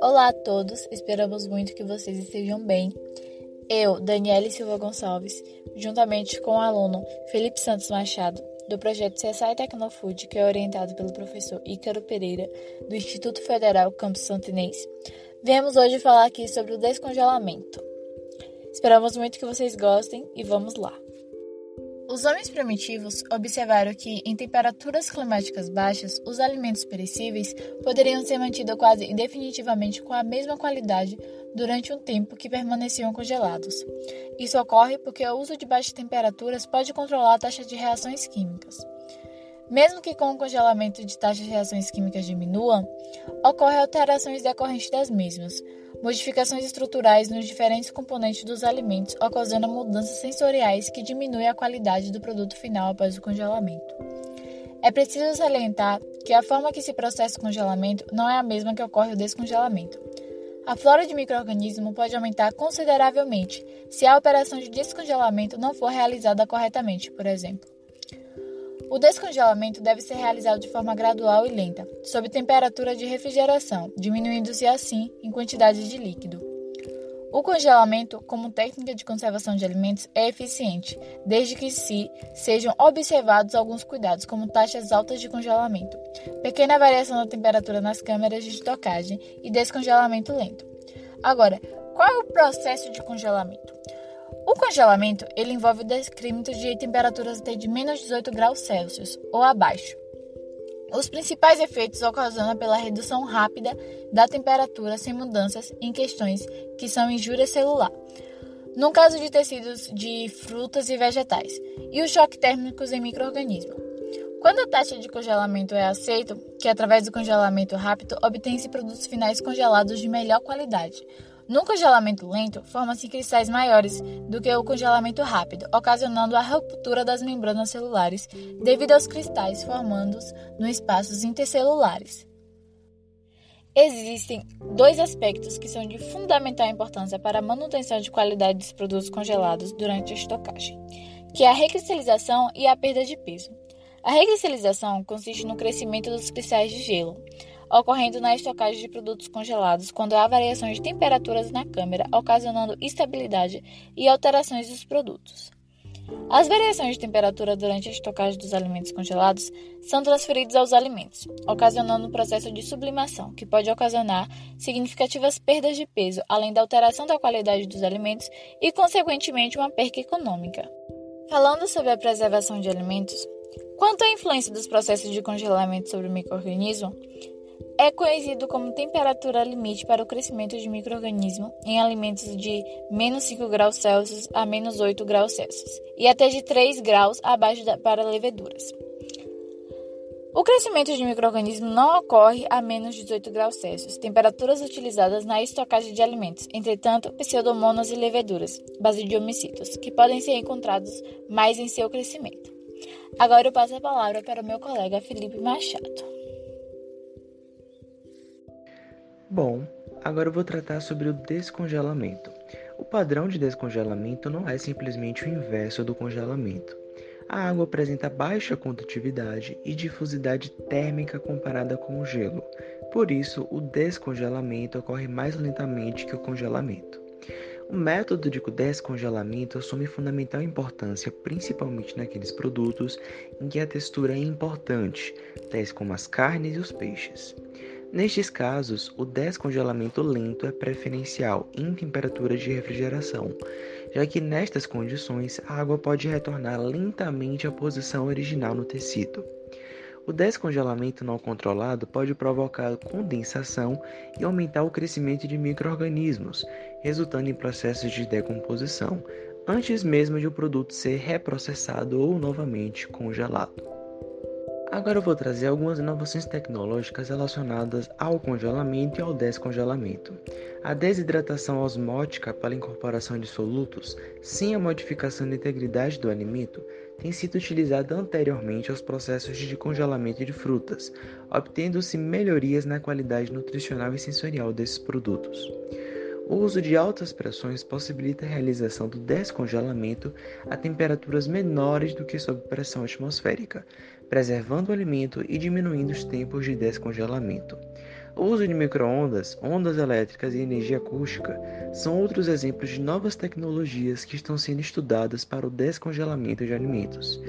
Olá a todos, esperamos muito que vocês estejam bem. Eu, Daniele Silva Gonçalves, juntamente com o aluno Felipe Santos Machado, do projeto CSI Tecnofood, que é orientado pelo professor Ícaro Pereira, do Instituto Federal Campus Santinês, viemos hoje falar aqui sobre o descongelamento. Esperamos muito que vocês gostem e vamos lá. Os homens primitivos observaram que, em temperaturas climáticas baixas, os alimentos perecíveis poderiam ser mantidos quase indefinitivamente com a mesma qualidade durante um tempo que permaneciam congelados. Isso ocorre porque o uso de baixas temperaturas pode controlar a taxa de reações químicas. Mesmo que com o congelamento de taxas de reações químicas diminuam, ocorrem alterações decorrentes das mesmas, modificações estruturais nos diferentes componentes dos alimentos, ocasionando mudanças sensoriais que diminuem a qualidade do produto final após o congelamento. É preciso salientar que a forma que se processa o congelamento não é a mesma que ocorre o descongelamento. A flora de microorganismo pode aumentar consideravelmente se a operação de descongelamento não for realizada corretamente, por exemplo. O descongelamento deve ser realizado de forma gradual e lenta, sob temperatura de refrigeração, diminuindo-se assim em quantidade de líquido. O congelamento, como técnica de conservação de alimentos, é eficiente, desde que se sejam observados alguns cuidados, como taxas altas de congelamento, pequena variação da temperatura nas câmeras de estocagem e descongelamento lento. Agora, qual é o processo de congelamento? O congelamento ele envolve o decremento de temperaturas até de menos 18 graus Celsius ou abaixo. Os principais efeitos ocasionam pela redução rápida da temperatura sem mudanças em questões que são injúria celular, no caso de tecidos de frutas e vegetais, e os choques térmicos em microorganismos. Quando a taxa de congelamento é aceita, que através do congelamento rápido obtém-se produtos finais congelados de melhor qualidade, no congelamento lento, formam-se cristais maiores do que o congelamento rápido, ocasionando a ruptura das membranas celulares devido aos cristais formando-se no espaços intercelulares. Existem dois aspectos que são de fundamental importância para a manutenção de qualidade dos produtos congelados durante a estocagem, que é a recristalização e a perda de peso. A recristalização consiste no crescimento dos cristais de gelo, ocorrendo na estocagem de produtos congelados quando há variações de temperaturas na câmara, ocasionando instabilidade e alterações dos produtos. As variações de temperatura durante a estocagem dos alimentos congelados são transferidas aos alimentos, ocasionando um processo de sublimação, que pode ocasionar significativas perdas de peso, além da alteração da qualidade dos alimentos e, consequentemente, uma perca econômica. Falando sobre a preservação de alimentos, quanto à influência dos processos de congelamento sobre o microorganismo, é conhecido como temperatura limite para o crescimento de microorganismo em alimentos de menos 5 graus Celsius a menos 8 graus Celsius e até de 3 graus abaixo da, para leveduras. O crescimento de microorganismo não ocorre a menos de 18 graus Celsius, temperaturas utilizadas na estocagem de alimentos, entretanto, pseudomonas e leveduras, basidiomicitos, que podem ser encontrados mais em seu crescimento. Agora eu passo a palavra para o meu colega Felipe Machado. Bom, agora eu vou tratar sobre o descongelamento. O padrão de descongelamento não é simplesmente o inverso do congelamento. A água apresenta baixa condutividade e difusidade térmica comparada com o gelo. Por isso, o descongelamento ocorre mais lentamente que o congelamento. O método de descongelamento assume fundamental importância, principalmente naqueles produtos em que a textura é importante, tais como as carnes e os peixes. Nestes casos, o descongelamento lento é preferencial em temperaturas de refrigeração, já que nestas condições a água pode retornar lentamente à posição original no tecido. O descongelamento não controlado pode provocar condensação e aumentar o crescimento de microorganismos, resultando em processos de decomposição, antes mesmo de o produto ser reprocessado ou novamente congelado. Agora eu vou trazer algumas inovações tecnológicas relacionadas ao congelamento e ao descongelamento. A desidratação osmótica pela incorporação de solutos, sem a modificação da integridade do alimento, tem sido utilizada anteriormente aos processos de congelamento de frutas, obtendo-se melhorias na qualidade nutricional e sensorial desses produtos. O uso de altas pressões possibilita a realização do descongelamento a temperaturas menores do que sob pressão atmosférica, preservando o alimento e diminuindo os tempos de descongelamento. O uso de microondas, ondas elétricas e energia acústica são outros exemplos de novas tecnologias que estão sendo estudadas para o descongelamento de alimentos.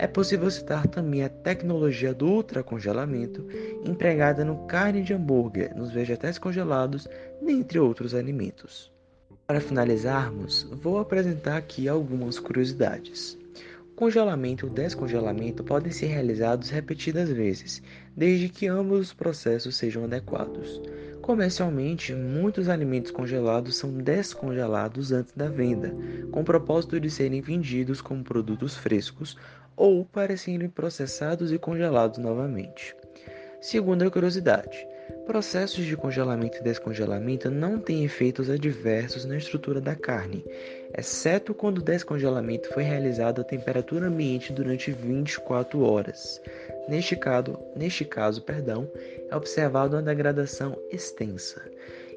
É possível citar também a tecnologia do ultracongelamento, empregada no carne de hambúrguer, nos vegetais congelados, dentre outros alimentos. Para finalizarmos, vou apresentar aqui algumas curiosidades. Congelamento ou descongelamento podem ser realizados repetidas vezes, desde que ambos os processos sejam adequados. Comercialmente, muitos alimentos congelados são descongelados antes da venda, com o propósito de serem vendidos como produtos frescos ou para serem processados e congelados novamente. Segunda curiosidade: processos de congelamento e descongelamento não têm efeitos adversos na estrutura da carne, exceto quando o descongelamento foi realizado a temperatura ambiente durante 24 horas. Neste caso, neste caso perdão, é observada uma degradação extensa.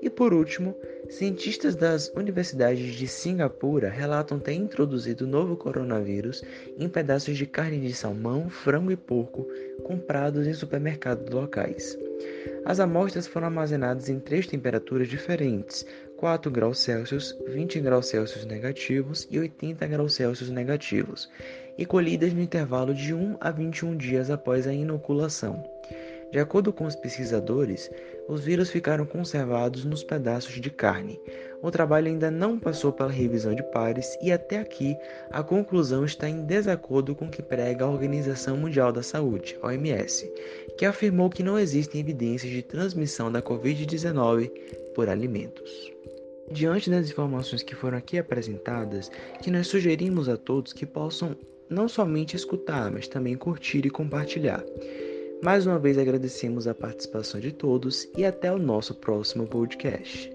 E por último, cientistas das universidades de Singapura relatam ter introduzido o novo coronavírus em pedaços de carne de salmão, frango e porco comprados em supermercados locais. As amostras foram armazenadas em três temperaturas diferentes: 4 graus Celsius, 20 graus Celsius negativos e 80 graus Celsius negativos, e colhidas no intervalo de 1 a 21 dias após a inoculação. De acordo com os pesquisadores, os vírus ficaram conservados nos pedaços de carne. O trabalho ainda não passou pela revisão de pares e até aqui a conclusão está em desacordo com o que prega a Organização Mundial da Saúde, OMS, que afirmou que não existem evidências de transmissão da Covid-19 por alimentos. Diante das informações que foram aqui apresentadas, que nós sugerimos a todos que possam não somente escutar, mas também curtir e compartilhar. Mais uma vez agradecemos a participação de todos e até o nosso próximo podcast.